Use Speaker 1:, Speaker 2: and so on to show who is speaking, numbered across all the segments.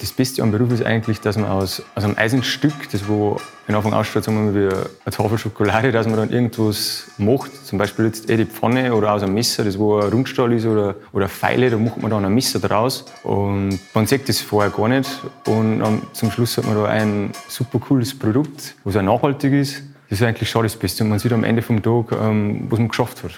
Speaker 1: Das Beste am Beruf ist eigentlich, dass man aus, aus einem Eisenstück, das wo am Anfang ausschaut, sagen wir wie eine Tafel Schokolade, dass man dann irgendwas macht. Zum Beispiel jetzt eh die Pfanne oder aus einem Messer, das wo ein Rundstahl ist oder, oder Pfeile, da macht man dann ein Messer draus. Und man sieht das vorher gar nicht. Und zum Schluss hat man da ein super cooles Produkt, was auch nachhaltig ist. Das ist eigentlich schon das Beste. Und man sieht am Ende vom Tag, ähm, was man geschafft hat.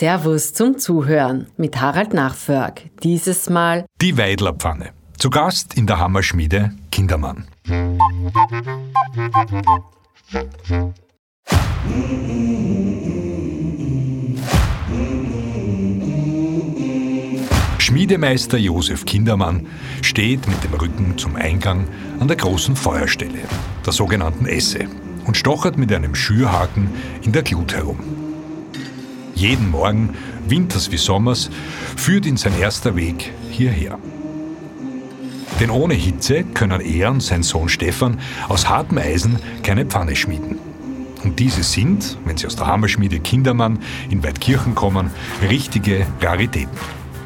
Speaker 2: Servus zum Zuhören mit Harald Nachförg. Dieses Mal
Speaker 3: die Weidlerpfanne. Zu Gast in der Hammerschmiede Kindermann. Schmiedemeister Josef Kindermann steht mit dem Rücken zum Eingang an der großen Feuerstelle, der sogenannten Esse, und stochert mit einem Schürhaken in der Glut herum. Jeden Morgen, winters wie sommers, führt ihn sein erster Weg hierher. Denn ohne Hitze können er und sein Sohn Stefan aus hartem Eisen keine Pfanne schmieden. Und diese sind, wenn sie aus der Hammerschmiede Kindermann in Weidkirchen kommen, richtige Raritäten.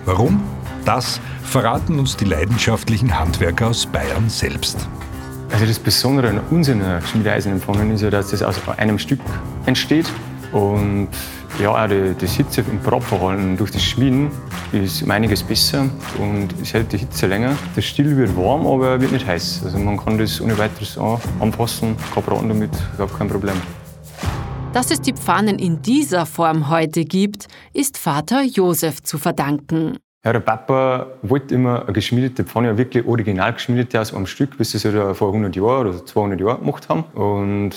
Speaker 3: Warum? Das verraten uns die leidenschaftlichen Handwerker aus Bayern selbst.
Speaker 1: Also das Besondere an unserer Schmiedeeisernen Pfannen ist ja, dass das aus einem Stück entsteht und ja, auch die, das Hitze im Bratverhalten durch das Schmieden ist um einiges besser und es hält die Hitze länger. Das Still wird warm, aber wird nicht heiß. Also man kann das ohne weiteres anpassen, kann braten damit, überhaupt kein Problem.
Speaker 2: Dass es die Pfannen in dieser Form heute gibt, ist Vater Josef zu verdanken.
Speaker 1: Ja, der Papa wollte immer eine geschmiedete Pfanne, eine wirklich original geschmiedete aus einem Stück, bis sie es ja vor 100 Jahren oder 200 Jahren gemacht haben. Und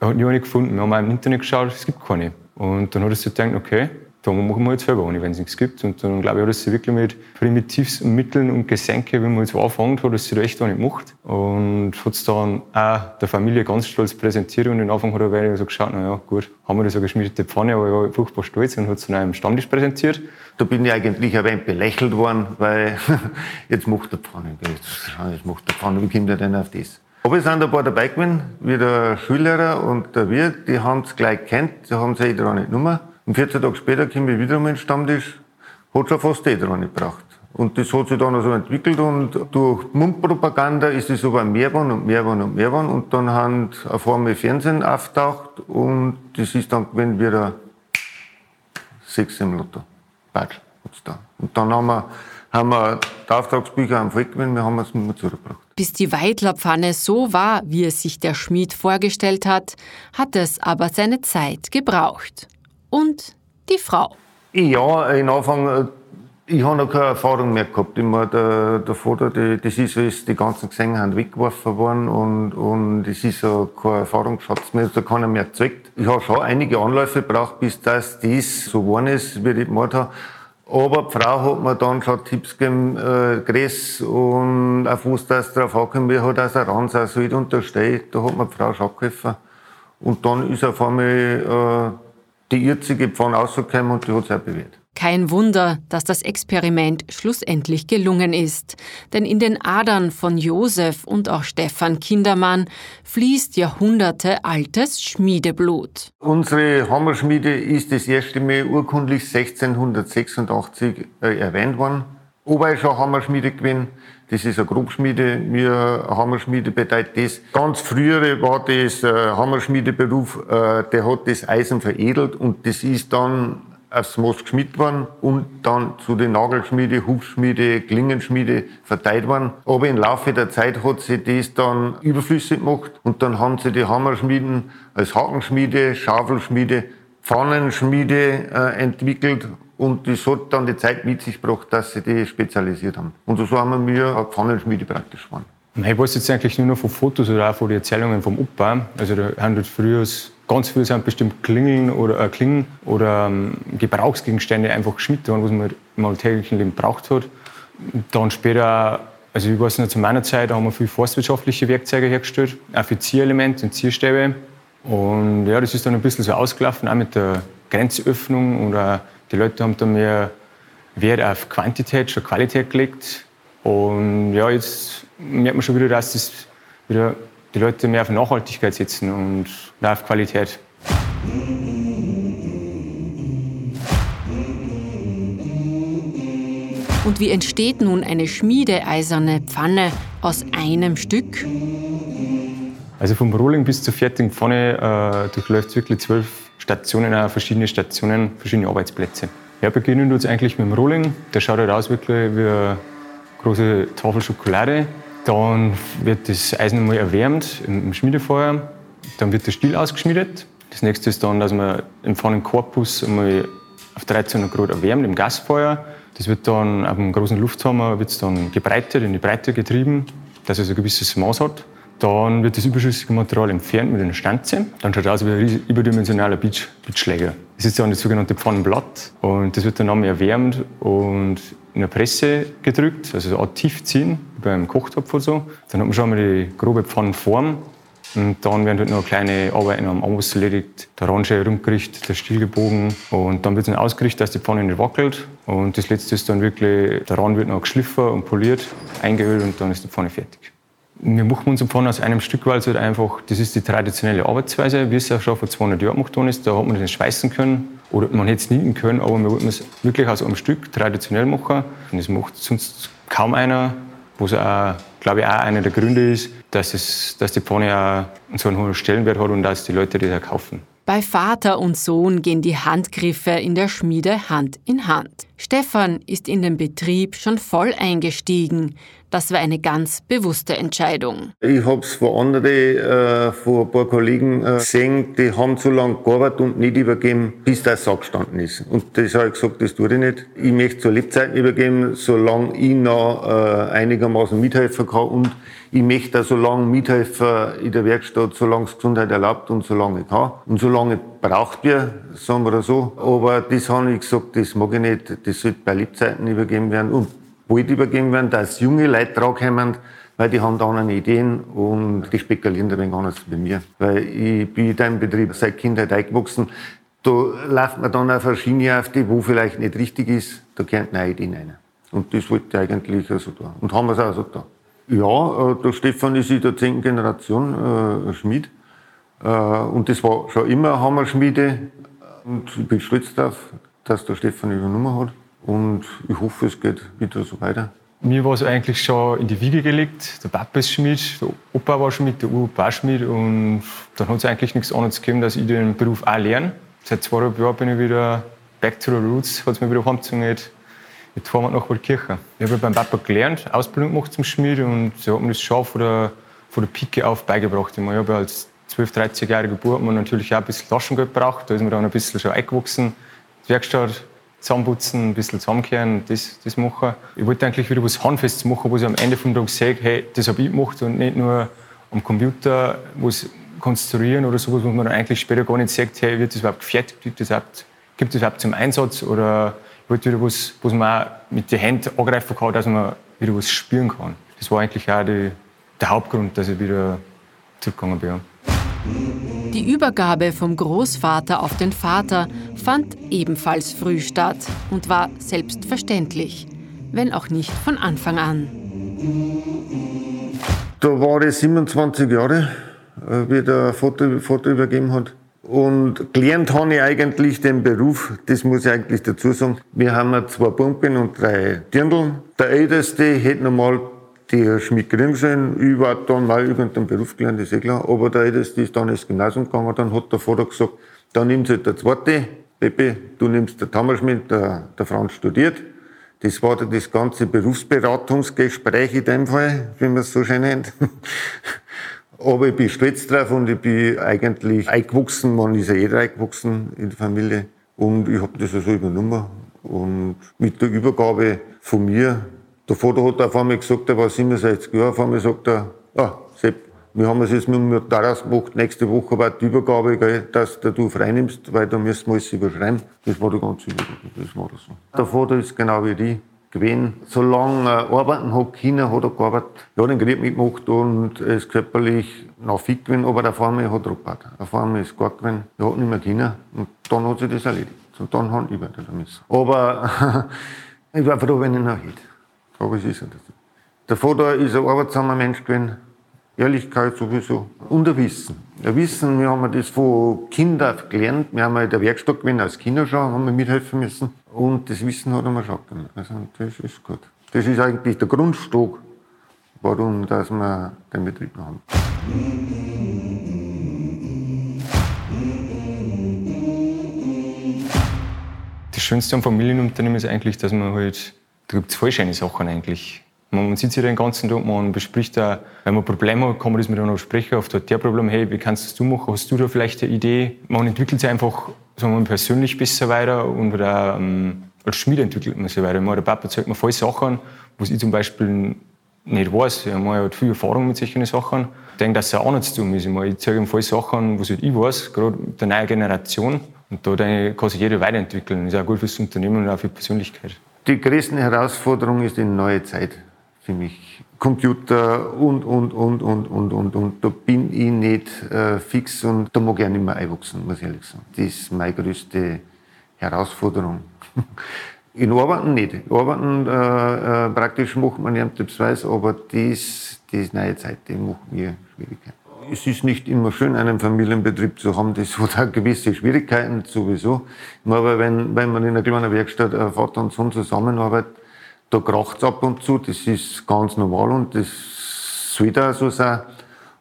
Speaker 1: er hat nie eine gefunden. Wir haben auch im Internet geschaut, es gibt keine. Und dann hat er sich gedacht, okay, da machen wir jetzt selber ohne, wenn es nichts gibt. Und dann glaube ich, hat er sich wirklich mit primitivsten Mitteln und Gesenke, wie man jetzt anfängt, hat er sich da echt auch nicht gemacht. Und hat es dann auch der Familie ganz stolz präsentiert. Und am Anfang hat er so geschaut, naja, gut, haben wir da so geschmiedete Pfanne, aber ich war furchtbar stolz und hat es dann auch im Stammtisch präsentiert.
Speaker 4: Da bin ich eigentlich ein wenig belächelt worden, weil jetzt macht der Pfanne, jetzt macht der Pfanne, wie kommt er denn auf das? Aber es sind ein paar dabei gewesen, wie der Schüllehrer und der Wirt, die haben es gleich gekannt, die haben es eh dran nicht genommen. Und 14 Tage später komme ich wieder um den Stammtisch, hat schon fast eh dran gebracht. Und das hat sich dann so also entwickelt und durch Mundpropaganda ist es aber mehr geworden und mehr geworden und mehr geworden. Und dann haben auf einmal Fernsehen auftaucht und das ist dann gewesen wieder sechs im Lotto. Batsch hat's da. Und dann haben wir haben wir die Auftragsbücher am Volk gewinnen, wir haben es nicht mehr zurückgebracht.
Speaker 2: Bis die Weidlerpfanne so war, wie es sich der Schmied vorgestellt hat, hat es aber seine Zeit gebraucht. Und die Frau.
Speaker 4: Ja, in Anfang, äh, ich habe noch keine Erfahrung mehr gehabt. Immer der, der Vater, die, das ist, als die ganzen Gesänge haben weggeworfen worden und, und es ist so kein Erfahrungsschatz mehr, da keiner mehr gezeigt. Ich habe schon einige Anläufe gebraucht, bis das, das so geworden ist, wie ich gemacht habe. Aber die Frau hat mir dann schon Tipps gegeben, äh, Gräs und auf was das drauf ankommt, wie hat das ein Ranz auch sollte untersteht. Da hat mir die Frau schon geholfen. Und dann ist auf einmal äh, die jetzige Pfanne rausgekommen und die hat sich auch bewährt.
Speaker 2: Kein Wunder, dass das Experiment schlussendlich gelungen ist. Denn in den Adern von Josef und auch Stefan Kindermann fließt Jahrhunderte altes Schmiedeblut.
Speaker 4: Unsere Hammerschmiede ist das erste Mal urkundlich 1686 äh, erwähnt worden. Ist eine Hammerschmiede gewesen. Das ist eine Grobschmiede. Wir Hammerschmiede bedeutet das. Ganz frühere war das äh, Hammerschmiedeberuf, äh, der hat das Eisen veredelt und das ist dann aufs Moos geschmied worden und dann zu den Nagelschmiede, Hufschmiede, Klingenschmiede verteilt worden. Aber im Laufe der Zeit hat sich das dann überflüssig gemacht und dann haben sie die Hammerschmieden als Hakenschmiede, Schaufelschmiede, Pfannenschmiede äh, entwickelt und das hat dann die Zeit mit sich gebracht, dass sie die spezialisiert haben. Und so haben wir eine Pfannenschmiede praktisch geworden.
Speaker 1: Ich weiß jetzt eigentlich nur noch von Fotos oder auch von den Erzählungen vom Opa. Also da haben wir früher Ganz viele sind bestimmt Klingeln oder, äh, Klingen oder ähm, Gebrauchsgegenstände einfach geschmiert worden, was man im alltäglichen Leben braucht hat. Dann später, also ich weiß noch, zu meiner Zeit haben wir viel forstwirtschaftliche Werkzeuge hergestellt, auch für Zierelemente und Zierstäbe. Und ja, das ist dann ein bisschen so ausgelaufen, auch mit der Grenzöffnung. Oder die Leute haben da mehr Wert auf Quantität statt Qualität gelegt. Und ja, jetzt merkt man schon wieder, dass das wieder die Leute mehr auf Nachhaltigkeit setzen und mehr auf Qualität.
Speaker 2: Und wie entsteht nun eine schmiedeeiserne Pfanne aus einem Stück?
Speaker 1: Also vom Rolling bis zur fertigen Pfanne äh, durchläuft es wirklich zwölf Stationen, auch verschiedene Stationen, verschiedene Arbeitsplätze. Ja, beginnen es eigentlich mit dem Rolling. Der schaut halt aus wirklich wie eine große Tafel Schokolade. Dann wird das Eisen einmal erwärmt im Schmiedefeuer. Dann wird der Stiel ausgeschmiedet. Das nächste ist dann, dass man den Pfannenkorpus einmal auf 1300 Grad erwärmt im Gasfeuer. Das wird dann auf einem großen Lufthammer wird's dann gebreitet, in die Breite getrieben, dass es ein gewisses Maß hat. Dann wird das überschüssige Material entfernt mit einer Stanze. Dann schaut es aus wie ein überdimensionaler Beach, Beachschläger. Das ist dann das sogenannte Pfannenblatt. Und das wird dann einmal erwärmt und in eine Presse gedrückt, also so Art Tiefziehen, beim Kochtopf oder so. Dann hat man schon mal die grobe Pfannenform. Und dann werden halt noch kleine Arbeiten am Amboss erledigt, der Orange rumgerichtet, der Stiel gebogen und dann wird es ausgerichtet, dass die Pfanne nicht wackelt. Und das letzte ist dann wirklich, der Rand wird noch geschliffen und poliert, eingeölt und dann ist die Pfanne fertig. Wir machen unsere Pfanne aus einem Stück, weil es halt einfach, das ist die traditionelle Arbeitsweise, wie es auch schon vor 200 Jahren gemacht worden ist. Da hat man das schweißen können oder man hätte es nieten können, aber wir wollten es wirklich aus einem Stück traditionell machen. Und das macht sonst kaum einer, was auch, glaube ich, auch einer der Gründe ist, dass, es, dass die Pfanne auch so einen hohen Stellenwert hat und dass die Leute das auch kaufen.
Speaker 2: Bei Vater und Sohn gehen die Handgriffe in der Schmiede Hand in Hand. Stefan ist in den Betrieb schon voll eingestiegen. Das war eine ganz bewusste Entscheidung.
Speaker 4: Ich habe es von anderen, äh, von ein paar Kollegen äh, gesehen, die haben so lange gearbeitet und nicht übergeben, bis der Sack gestanden ist. Und das habe ich gesagt, das tue ich nicht. Ich möchte zur Lebzeiten übergeben, solange ich noch äh, einigermaßen mithelfen kann. Und ich möchte auch so lange mithelfen in der Werkstatt, solange es Gesundheit erlaubt und solange ich kann. Und solange braucht wir, sagen wir so. Aber das habe ich gesagt, das mag ich nicht. Das sollte bei Lebzeiten übergeben werden. Und bald übergeben werden, dass junge Leute drankommen, weil die haben da andere Ideen und die spekulieren da wenig anders bei mir. Weil ich bin in deinem Betrieb seit Kindheit eingewachsen. Da läuft man dann auf eine Schiene auf, die wo vielleicht nicht richtig ist, da kommt neue Ideen rein. Und das wollte ich eigentlich so da. Und haben wir es auch so da. Ja, äh, der Stefan ist in der zehnten Generation äh, Schmied. Äh, und das war schon immer eine Hammerschmiede. Und ich bin stolz darauf, dass der Stefan übernommen hat. Und ich hoffe, es geht wieder so weiter.
Speaker 1: Mir war es eigentlich schon in die Wiege gelegt. Der Papa ist Schmied, der Opa war Schmied, der Uropa Schmied. Und dann hat es eigentlich nichts anderes gegeben, dass ich den Beruf auch lerne. Seit zweieinhalb Jahren bin ich wieder back to the roots, hat es mir wieder heimgezogen. Jetzt fahren wir nach Waldkirchen. Ich habe beim Papa gelernt, Ausbildung gemacht zum Schmied und sie hat mir das schon von der, von der Pike auf beigebracht. Ich habe als 12-, 13-jähriger Bub natürlich auch ein bisschen Taschengeld gebraucht. Da ist mir dann ein bisschen schon eingewachsen. Die Werkstatt zusammenputzen, ein bisschen zusammenkehren, das, das machen. Ich wollte eigentlich wieder was Handfestes machen, wo ich am Ende vom Tag sage, hey, das habe ich gemacht und nicht nur am Computer was konstruieren oder sowas, wo man dann eigentlich später gar nicht sagt, hey, wird das überhaupt gefertigt, gibt das überhaupt, überhaupt zum Einsatz oder ich wollte wieder was, was man auch mit den Händen angreifen kann, dass man wieder was spüren kann. Das war eigentlich auch die, der Hauptgrund, dass ich wieder zurückgegangen bin.
Speaker 2: Die Übergabe vom Großvater auf den Vater fand ebenfalls früh statt und war selbstverständlich, wenn auch nicht von Anfang an.
Speaker 4: Da war ich 27 Jahre, äh, wie der Vater, Vater übergeben hat. Und gelernt habe ich eigentlich den Beruf, das muss ich eigentlich dazu sagen. Wir haben zwei Pumpen und drei Dirndl. Der Älteste hätte normal die Schmied Grimsen, ich war dann mal irgendeinen Beruf gelernt, ist eh klar. Aber der Älteste ist dann ins Gymnasium gegangen, dann hat der Vater gesagt, dann nimmst du halt der zweite, Pepe, du nimmst den Hammerschmied, der, der Franz studiert. Das war dann das ganze Berufsberatungsgespräch in dem Fall, wie man es so schön nennt. Aber ich bin stolz drauf und ich bin eigentlich eingewachsen, man ist ja jeder eingewachsen in der Familie. Und ich habe das also übernommen. Und mit der Übergabe von mir der Vater hat auf einmal gesagt, er war 67 Jahre, auf einmal sagt er, ah, Sepp, wir haben es jetzt mit dem Notar gemacht, nächste Woche war die Übergabe, gell, dass du frei nimmst, weil da müssen wir alles überschreiben. Das war die ganze Übergabe, das war das so. Der Vater ist genau wie die gewesen. Solange er arbeiten hat China hat er gearbeitet. Er hat den Krieg mitgemacht und ist körperlich noch fit gewesen, aber auf einmal hat er gebaut. Auf einmal ist gar gewesen. Er hat nicht mehr China und dann hat sich das erledigt. Und dann haben ich weiter damit. Aber ich war froh, wenn ich noch hätte. Aber es ist nicht so. Der Vater ist ein arbeitsamer Mensch gewesen. Ehrlichkeit sowieso. Und ein Wissen. Ein Wissen, wir haben das von Kindern gelernt. Wir haben in der Werkstatt gewesen, als Kinder schon, haben wir mithelfen müssen. Und das Wissen hat mir schon gegeben. Also das ist gut. Das ist eigentlich der Grundstock, warum dass wir den Betrieb haben.
Speaker 1: Das Schönste am Familienunternehmen ist eigentlich, dass man halt, da gibt es voll schöne Sachen eigentlich. Man sitzt hier den ganzen Tag, man bespricht da, wenn man Probleme hat, kann man das miteinander besprechen. Oft hat der Problem, hey, wie kannst das du machen? Hast du da vielleicht eine Idee? Man entwickelt sich einfach, sagen wir persönlich besser weiter und auch, ähm, als Schmied entwickelt man sich weiter. Der Papa zeigt mir voll Sachen, was ich zum Beispiel nicht weiß. Habe halt viel Erfahrung mit solchen Sachen. Ich denke, dass es auch nicht zu tun ist. Ich zeige ihm voll Sachen, was halt ich weiß, gerade der neuen Generation. Und da kann sich jeder weiterentwickeln. Das ist auch gut fürs Unternehmen und auch für die Persönlichkeit.
Speaker 4: Die größte Herausforderung ist die neue Zeit für mich. Computer und, und, und, und, und, und, und. Da bin ich nicht äh, fix und da mag ich auch nicht mehr einwachsen, muss ich ehrlich sagen. Das ist meine größte Herausforderung. In Arbeiten nicht. Arbeiten äh, äh, praktisch macht man ja weiß, aber das, das neue Zeit, die macht mir Schwierigkeiten. Es ist nicht immer schön, einen Familienbetrieb zu haben. Das hat auch gewisse Schwierigkeiten sowieso. Aber wenn, wenn man in einer kleinen Werkstatt äh, Vater und Sohn zusammenarbeitet, da kracht es ab und zu, das ist ganz normal und das soll da so sein.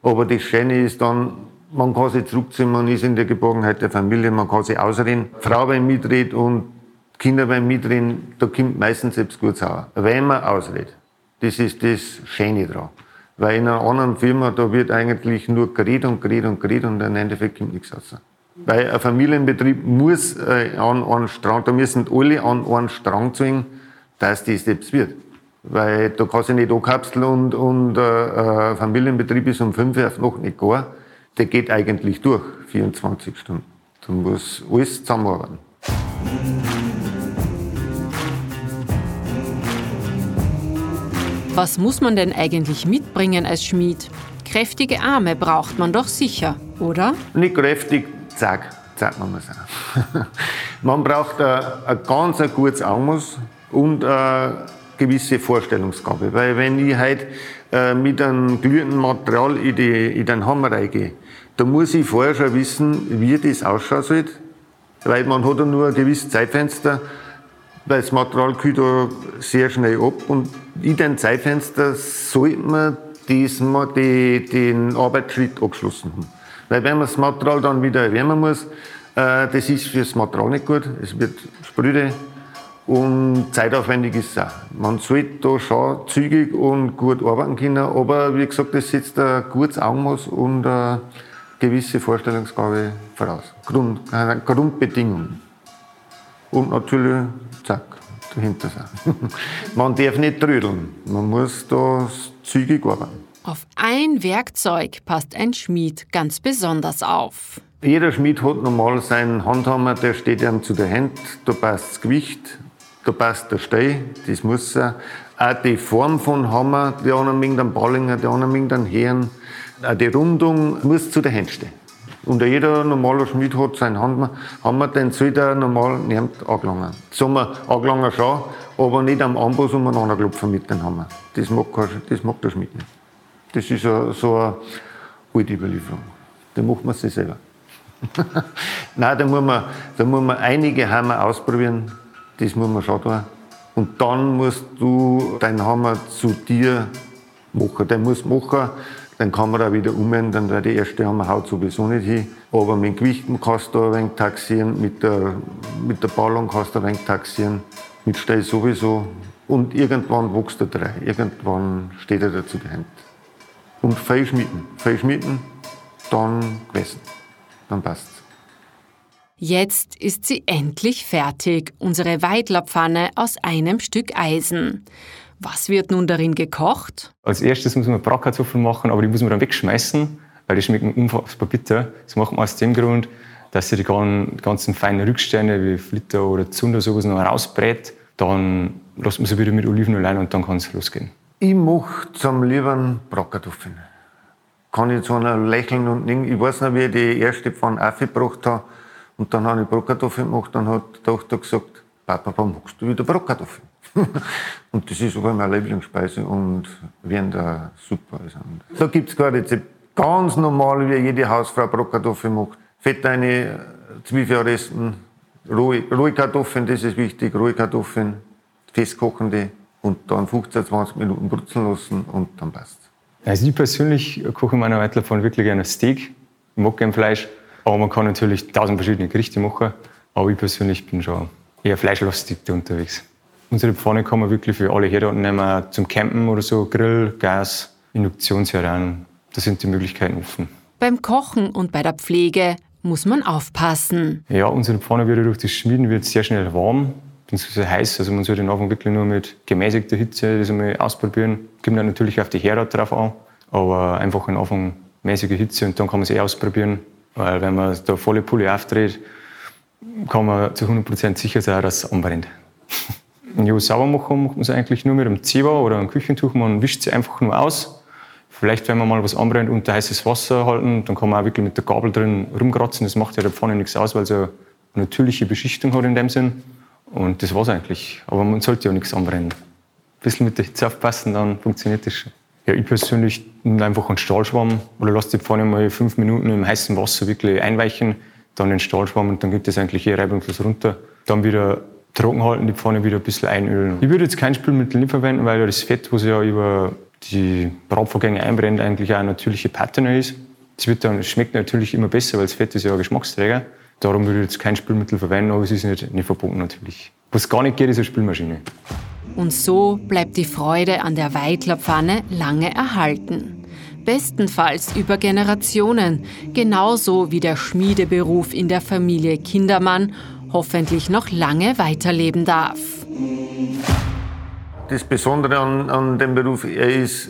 Speaker 4: Aber das Schöne ist dann, man kann sich zurückziehen, man ist in der Geborgenheit der Familie, man kann sich ausreden. Frau beim mitreden und Kinder beim mitreden, da kommt meistens selbst gut sauer. Wenn man ausredet. Das ist das Schöne dran. Weil in einer anderen Firma, da wird eigentlich nur geredet und geredet und geredet und im Endeffekt kommt nichts raus. Weil ein Familienbetrieb muss äh, an einen Strang, da müssen alle an einen Strang zwingen, dass das selbst wird. Weil da kann sich nicht ankapseln und, und äh, Familienbetrieb ist um 5 Uhr Nacht nicht gar. Der geht eigentlich durch, 24 Stunden. Da muss alles zusammenarbeiten.
Speaker 2: Was muss man denn eigentlich mitbringen als Schmied? Kräftige Arme braucht man doch sicher, oder?
Speaker 4: Nicht kräftig, zack, zack man es man braucht ein, ein ganz ein gutes Augenmaß, und eine gewisse Vorstellungsgabe. Weil wenn ich heute äh, mit einem glühenden Material in, die, in den Hammer reingehe, da muss ich vorher schon wissen, wie das ausschauen soll. Weil man hat ja nur ein gewisses Zeitfenster, das Material kühlt sehr schnell ab und in dem Zeitfenster sollte man diesmal die, den Arbeitsschritt abgeschlossen haben. Weil wenn man das Material dann wieder erwärmen muss, äh, das ist für das Material nicht gut, es wird spröde, und zeitaufwendig ist es auch. Man sollte da schon zügig und gut arbeiten können, aber wie gesagt, das setzt ein gutes Augenmaß und eine gewisse Vorstellungsgabe voraus. Grund, eine Grundbedingung. Und natürlich, zack, dahinter sein. man darf nicht trödeln, man muss da zügig arbeiten.
Speaker 2: Auf ein Werkzeug passt ein Schmied ganz besonders auf.
Speaker 4: Jeder Schmied hat normal seinen Handhammer, der steht ihm zu der Hand, da passt das Gewicht, da passt der Steh, das muss er. Auch die Form von Hammer, die einen mit einem Ballinger, die anderen mit einem Herren. Auch die Rundung muss zu der Hand stehen. Und jeder normale Schmied hat seinen Hammer, den soll der normal nicht angelangen. Sagen wir, angelangen schon, aber nicht am Amboss umeinander klopfen mit dem Hammer. Das mag, das mag der Schmied nicht. Das ist so, so eine alte Überlieferung. Da macht man sich selber. Nein, da muss, man, da muss man einige Hammer ausprobieren, das muss man schon tun. Und dann musst du deinen Hammer zu dir machen. Den musst machen, dann kann man auch wieder umändern, weil der erste Hammer haut sowieso nicht hin. Aber mit Gewichten kannst du ein wenig taxieren, mit der, mit der Ballung kannst du ein wenig taxieren, mit Stell sowieso. Und irgendwann wächst er drei. Irgendwann steht er dazu die Hand. Und viel schmitten. Viel schmitten, dann gewesen. Dann passt's.
Speaker 2: Jetzt ist sie endlich fertig, unsere Weidlerpfanne aus einem Stück Eisen. Was wird nun darin gekocht?
Speaker 1: Als erstes muss man Bratkartoffeln machen, aber die muss man dann wegschmeißen, weil die schmecken unfassbar bitter. Das macht man aus dem Grund, dass sie die ganzen feinen Rückstände wie Flitter oder Zunder sowas noch rausbrät. Dann lässt man sie wieder mit Olivenöl ein und dann kann es losgehen.
Speaker 4: Ich mache zum lieben Bratkartoffeln. Kann ich zu einer lächeln und nicht. Ich weiß noch, wie ich die erste Pfanne aufgebracht habe und dann habe ich Bratkartoffeln gemacht und hat die Tochter gesagt, Papa, warum machst du wieder Bratkartoffeln? und das ist sogar meine Lieblingsspeise und werden da super. Also, da gibt es kein Rezept. Ganz normal, wie jede Hausfrau Bratkartoffeln macht. Fett eine, Zwiebelresten, rohe, rohe Kartoffeln, das ist wichtig, rohe Kartoffeln, festkochende und dann 15, 20 Minuten brutzeln lassen und dann passt
Speaker 1: Also ich persönlich koche in meiner Weitlerpfanne wirklich gerne Steak. Ich mag gerne Fleisch, aber man kann natürlich tausend verschiedene Gerichte machen. Aber ich persönlich bin schon eher fleischlastig unterwegs. Unsere Pfanne kann man wirklich für alle Herde nehmen, zum Campen oder so, Grill, Gas, Induktionsherd. Da sind die Möglichkeiten offen.
Speaker 2: Beim Kochen und bei der Pflege muss man aufpassen.
Speaker 1: Ja, unsere Pfanne wird durch das Schmieden wird sehr schnell warm, beziehungsweise heiß. Also man sollte den Anfang wirklich nur mit gemäßigter Hitze das einmal ausprobieren. Kommt dann natürlich auf die Herde drauf an, aber einfach am Anfang mäßige Hitze und dann kann man es eh ausprobieren. Weil wenn man da volle Pulle aufdreht, kann man zu 100% sicher sein, dass es anbrennt. ja, sauber machen macht man es eigentlich nur mit einem Zewa oder einem Küchentuch. Man wischt sie einfach nur aus Vielleicht, wenn man mal was anbrennt, unter heißes Wasser halten, dann kann man auch wirklich mit der Gabel drin rumkratzen. Das macht ja der Pfanne nichts aus, weil es eine natürliche Beschichtung hat in dem Sinn. Und das war's eigentlich. Aber man sollte ja nichts anbrennen. Ein bisschen mit der Hitze aufpassen, dann funktioniert das schon. Ja, ich persönlich nehme einfach einen Stahlschwamm oder lasse die Pfanne mal fünf Minuten im heißen Wasser wirklich einweichen, dann den Stahlschwamm und dann geht das eigentlich eh reibungslos runter. Dann wieder trocken halten, die Pfanne wieder ein bisschen einölen. Ich würde jetzt kein Spülmittel nicht verwenden, weil das Fett, was ja über die Bratvorgänge einbrennt, eigentlich auch eine natürliche Patina ist. Es wird dann, schmeckt natürlich immer besser, weil das Fett ist ja ein Geschmacksträger. Darum würde ich jetzt kein Spülmittel verwenden, aber es ist nicht, nicht verboten natürlich. Was gar nicht geht, ist eine Spülmaschine.
Speaker 2: Und so bleibt die Freude an der Weitlerpfanne lange erhalten. Bestenfalls über Generationen, genauso wie der Schmiedeberuf in der Familie Kindermann hoffentlich noch lange weiterleben darf
Speaker 4: das Besondere an, an dem Beruf, er ist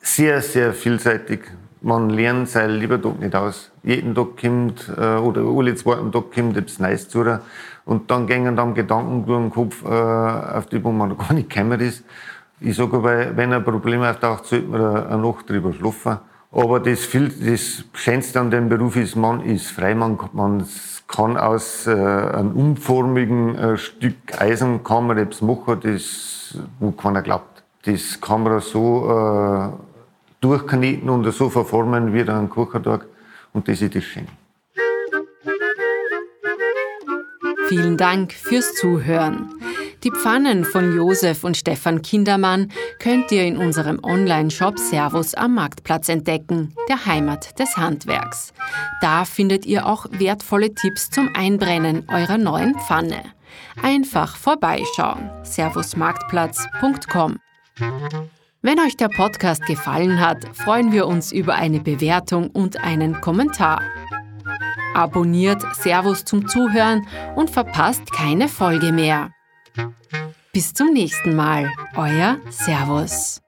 Speaker 4: sehr, sehr vielseitig. Man lernt sein lieber Tag nicht aus. Jeden Tag kommt, äh, oder alle zweiten Tag kommt etwas Neues zu. Und dann gehen dann Gedanken durch den Kopf, äh, auf die, man noch gar nicht gekommen ist. Ich sage aber, wenn ein Problem auftaucht, sollte man eine Nacht drüber schlafen. Aber das, viel, das Schönste an dem Beruf ist, man ist frei, man, man kann aus äh, einem umformigen äh, Stück Eisen kann man etwas machen, das wo keiner glaubt. Das kann man so äh, durchkneten und so verformen wie ein Kuchentorg. Und das ist das Schöne.
Speaker 2: Vielen Dank fürs Zuhören. Die Pfannen von Josef und Stefan Kindermann könnt ihr in unserem Online-Shop Servus am Marktplatz entdecken, der Heimat des Handwerks. Da findet ihr auch wertvolle Tipps zum Einbrennen eurer neuen Pfanne. Einfach vorbeischauen. servusmarktplatz.com. Wenn euch der Podcast gefallen hat, freuen wir uns über eine Bewertung und einen Kommentar. Abonniert Servus zum Zuhören und verpasst keine Folge mehr. Bis zum nächsten Mal, euer Servus.